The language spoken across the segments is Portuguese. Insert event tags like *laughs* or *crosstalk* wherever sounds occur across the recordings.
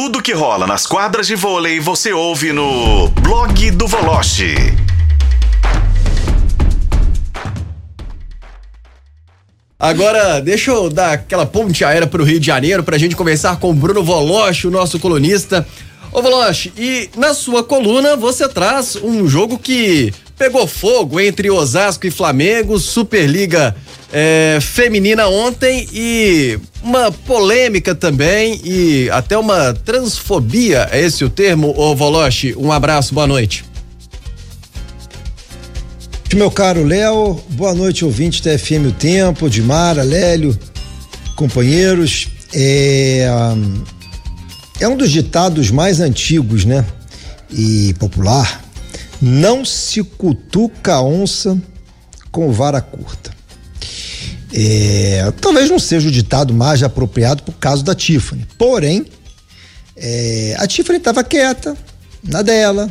Tudo que rola nas quadras de vôlei você ouve no blog do Voloche. Agora, deixa eu dar aquela ponte aérea para o Rio de Janeiro para a gente conversar com o Bruno Voloche, o nosso colunista. Ô Voloche, e na sua coluna você traz um jogo que pegou fogo entre Osasco e Flamengo, Superliga é, Feminina ontem e uma polêmica também e até uma transfobia, é esse o termo, ô Voloche? Um abraço, boa noite. Meu caro Léo, boa noite, ouvinte da FM O Tempo, de Mara, Lélio, companheiros. É, é um dos ditados mais antigos, né? E popular. Não se cutuca a onça com vara curta. É, talvez não seja o ditado mais apropriado por caso da Tiffany. Porém, é, a Tiffany estava quieta, na dela,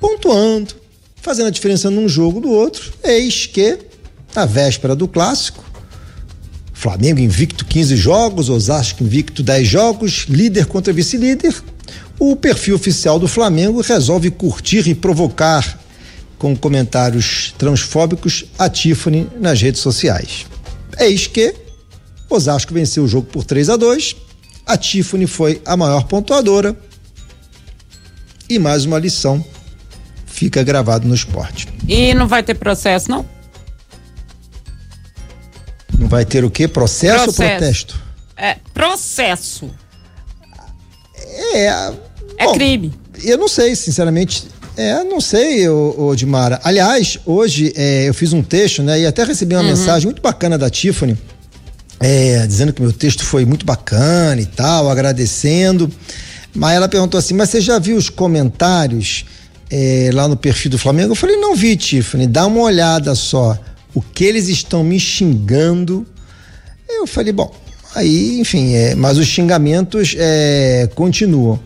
pontuando, fazendo a diferença num jogo do outro. Eis que, na véspera do clássico, Flamengo invicto 15 jogos, Osasco invicto 10 jogos, líder contra vice-líder. O perfil oficial do Flamengo resolve curtir e provocar com comentários transfóbicos a Tiffany nas redes sociais. Eis que Osasco venceu o jogo por 3 a 2 a Tiffany foi a maior pontuadora e mais uma lição fica gravado no esporte. E não vai ter processo, não? Não vai ter o quê? Processo, processo. ou protesto? É, processo. É. É bom, crime. Eu não sei, sinceramente. É, não sei, ô, ô Dimara. Aliás, hoje é, eu fiz um texto, né? E até recebi uma uhum. mensagem muito bacana da Tiffany, é, dizendo que meu texto foi muito bacana e tal, agradecendo. Mas ela perguntou assim: Mas você já viu os comentários é, lá no perfil do Flamengo? Eu falei: Não vi, Tiffany, dá uma olhada só. O que eles estão me xingando. Eu falei: Bom, aí, enfim, é, mas os xingamentos é, continuam.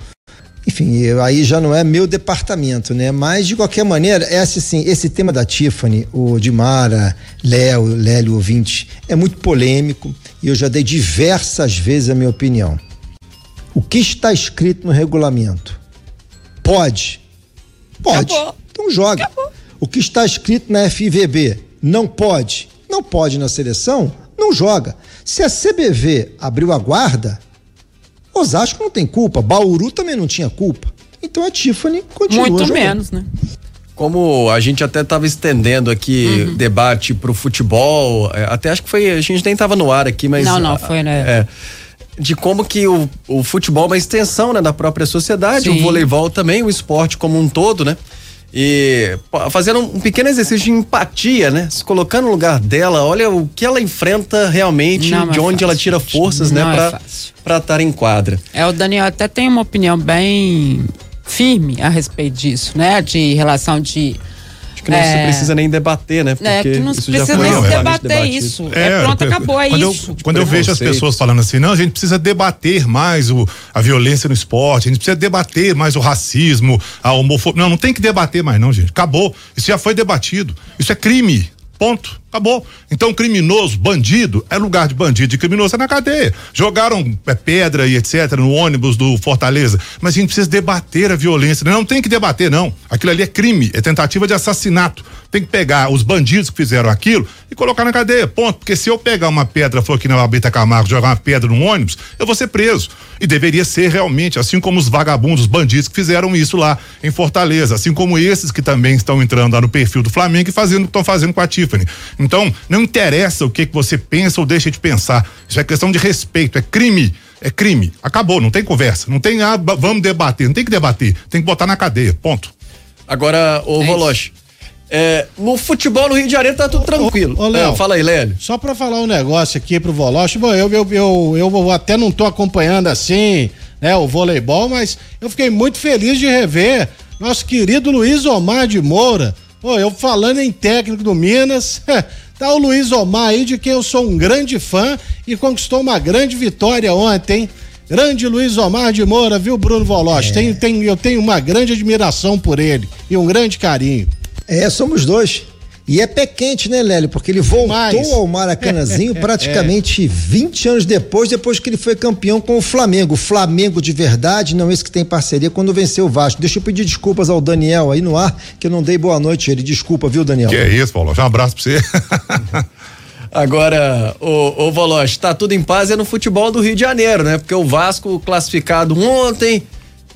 Enfim, aí já não é meu departamento, né? Mas de qualquer maneira, esse sim, esse tema da Tiffany, o Dimara, Léo, Lélio ouvinte, é muito polêmico e eu já dei diversas vezes a minha opinião. O que está escrito no regulamento? Pode? Pode. Acabou. Então joga. Acabou. O que está escrito na FIVB? Não pode. Não pode na seleção? Não joga. Se a CBV abriu a guarda, Osasco não tem culpa, Bauru também não tinha culpa. Então a Tiffany continua Muito jogando. menos, né? Como a gente até estava estendendo aqui uhum. debate para o futebol, é, até acho que foi, a gente nem estava no ar aqui, mas. Não, não, foi, né? É, de como que o, o futebol é uma extensão né, da própria sociedade, Sim. o voleibol também, o esporte como um todo, né? E fazendo um pequeno exercício de empatia, né? Se colocando no lugar dela, olha o que ela enfrenta realmente, Não de é onde fácil. ela tira forças, né, Não né, para para estar em quadra. É, o Daniel até tem uma opinião bem firme a respeito disso, né? De relação de que não é, se precisa nem debater, né? Porque é, que não se precisa nem se debater isso. É, é pronto, acabou, é quando isso. Eu, quando eu vejo as pessoas falando assim, não, a gente precisa debater mais o, a violência no esporte, a gente precisa debater mais o racismo, a homofobia. Não, não tem que debater mais, não, gente. Acabou. Isso já foi debatido. Isso é crime. Ponto. Acabou. Então, criminoso, bandido, é lugar de bandido e criminoso é na cadeia. Jogaram é, pedra e etc. no ônibus do Fortaleza. Mas a gente precisa debater a violência. Não tem que debater, não. Aquilo ali é crime, é tentativa de assassinato. Tem que pegar os bandidos que fizeram aquilo e colocar na cadeia. Ponto. Porque se eu pegar uma pedra, for aqui na Albita Camargo, jogar uma pedra num ônibus, eu vou ser preso. E deveria ser realmente, assim como os vagabundos, os bandidos que fizeram isso lá em Fortaleza. Assim como esses que também estão entrando lá no perfil do Flamengo e fazendo o que estão fazendo com a Tiffany. Então, não interessa o que, que você pensa ou deixa de pensar. Isso é questão de respeito, é crime. É crime. Acabou, não tem conversa. Não tem, ah, vamos debater. Não tem que debater. Tem que botar na cadeia. Ponto. Agora, ô é Voloche. É, no futebol no Rio de Janeiro tá tudo tranquilo. Ô, ô, Léo, é, fala aí, Lélio. Só pra falar um negócio aqui pro Voloche, bom, eu, eu, eu, eu até não tô acompanhando assim, né, o voleibol, mas eu fiquei muito feliz de rever nosso querido Luiz Omar de Moura, Pô, eu falando em técnico do Minas, *laughs* tá o Luiz Omar aí, de quem eu sou um grande fã e conquistou uma grande vitória ontem. Grande Luiz Omar de Moura, viu, Bruno Voloche? É. Tenho, tenho, eu tenho uma grande admiração por ele e um grande carinho. É, somos dois. E é pé quente, né, Lélio? Porque ele voltou Mais. ao Maracanãzinho *laughs* praticamente 20 anos depois, depois que ele foi campeão com o Flamengo. O Flamengo de verdade, não esse que tem parceria quando venceu o Vasco. Deixa eu pedir desculpas ao Daniel aí no ar, que eu não dei boa noite a ele. Desculpa, viu, Daniel? Que é isso, Paulo? Um abraço pra você. *laughs* Agora, o, o Voloche, tá tudo em paz é no futebol do Rio de Janeiro, né? Porque o Vasco classificado ontem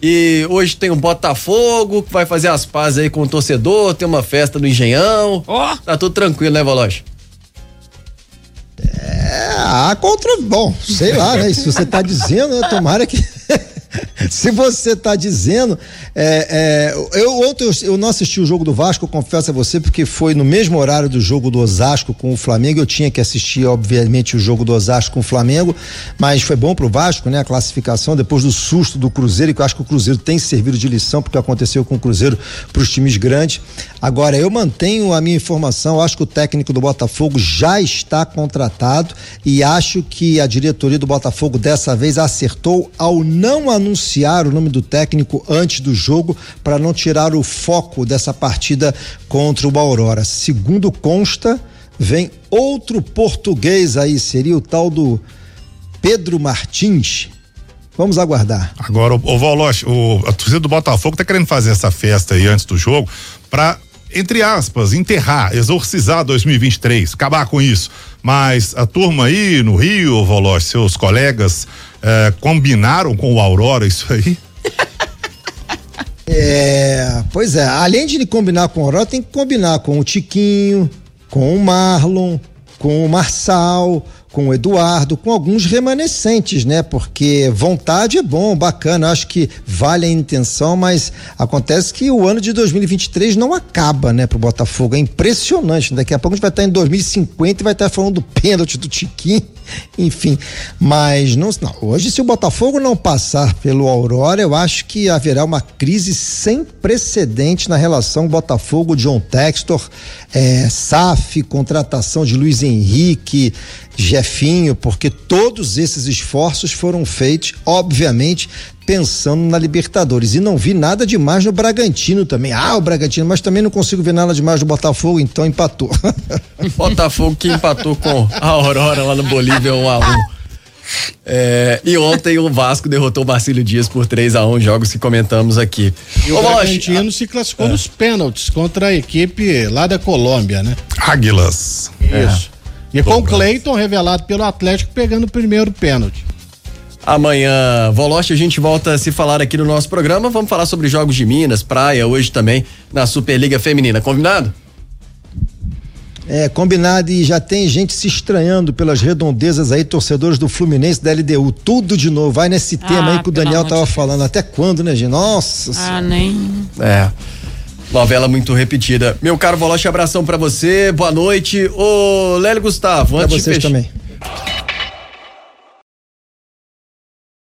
e hoje tem o Botafogo que vai fazer as pazes aí com o torcedor, tem uma festa no Engenhão. Ó. Tá tudo tranquilo, né, Voloche? É, há contra. Bom, sei lá, né? Se você tá dizendo, né? Tomara que. *laughs* Se você tá dizendo. É, é, eu ontem eu, não assisti o jogo do Vasco, confesso a você, porque foi no mesmo horário do jogo do Osasco com o Flamengo. Eu tinha que assistir, obviamente, o jogo do Osasco com o Flamengo, mas foi bom pro Vasco, né? A classificação, depois do susto do Cruzeiro, que eu acho que o Cruzeiro tem servido de lição, porque aconteceu com o Cruzeiro pros times grandes. Agora, eu mantenho a minha informação, acho que o técnico do Botafogo já está contratado e acho que a diretoria do Botafogo dessa vez acertou ao não anunciar o nome do técnico antes do jogo para não tirar o foco dessa partida contra o Aurora. Segundo consta, vem outro português aí, seria o tal do Pedro Martins. Vamos aguardar. Agora, o, o o, a torcida do Botafogo tá querendo fazer essa festa aí antes do jogo pra, entre aspas, enterrar, exorcizar 2023, acabar com isso. Mas a turma aí no Rio, Voloche, seus colegas, eh, combinaram com o Aurora isso aí? *laughs* É, pois é, além de combinar com o Aurora, tem que combinar com o Tiquinho, com o Marlon, com o Marçal, com o Eduardo, com alguns remanescentes, né? Porque vontade é bom, bacana, acho que vale a intenção, mas acontece que o ano de 2023 não acaba, né, pro Botafogo. É impressionante. Daqui a pouco a gente vai estar em 2050 e vai estar falando do pênalti do Tiquinho, *laughs* enfim. Mas não, não, hoje, se o Botafogo não passar pelo Aurora, eu acho que haverá uma crise sem precedente na relação Botafogo-John Textor, é, SAF, contratação de Luiz Henrique, Jefinho, porque todos esses esforços foram feitos, obviamente, pensando na Libertadores. E não vi nada demais no Bragantino também. Ah, o Bragantino, mas também não consigo ver nada demais no Botafogo, então empatou. *laughs* Botafogo que empatou com a Aurora lá no Bolívia 1 a 1 é, e ontem o Vasco derrotou o Marcílio Dias por 3 a 1 jogos que comentamos aqui. E o Bragantino se classificou nos pênaltis contra a equipe lá da Colômbia, né? Águilas. Isso. E com o Cleiton revelado pelo Atlético pegando o primeiro pênalti. Amanhã, Voloche, a gente volta a se falar aqui no nosso programa. Vamos falar sobre jogos de Minas, praia, hoje também na Superliga Feminina. Combinado? É, combinado e já tem gente se estranhando pelas redondezas aí, torcedores do Fluminense da LDU. Tudo de novo. Vai nesse tema aí que o Daniel tava de falando. Até quando, né, gente? Nossa Ah, nem. É. Novela muito repetida. Meu caro Voloche, abração pra você. Boa noite. Ô, Lélio Gustavo, Pra antes de vocês fech- também.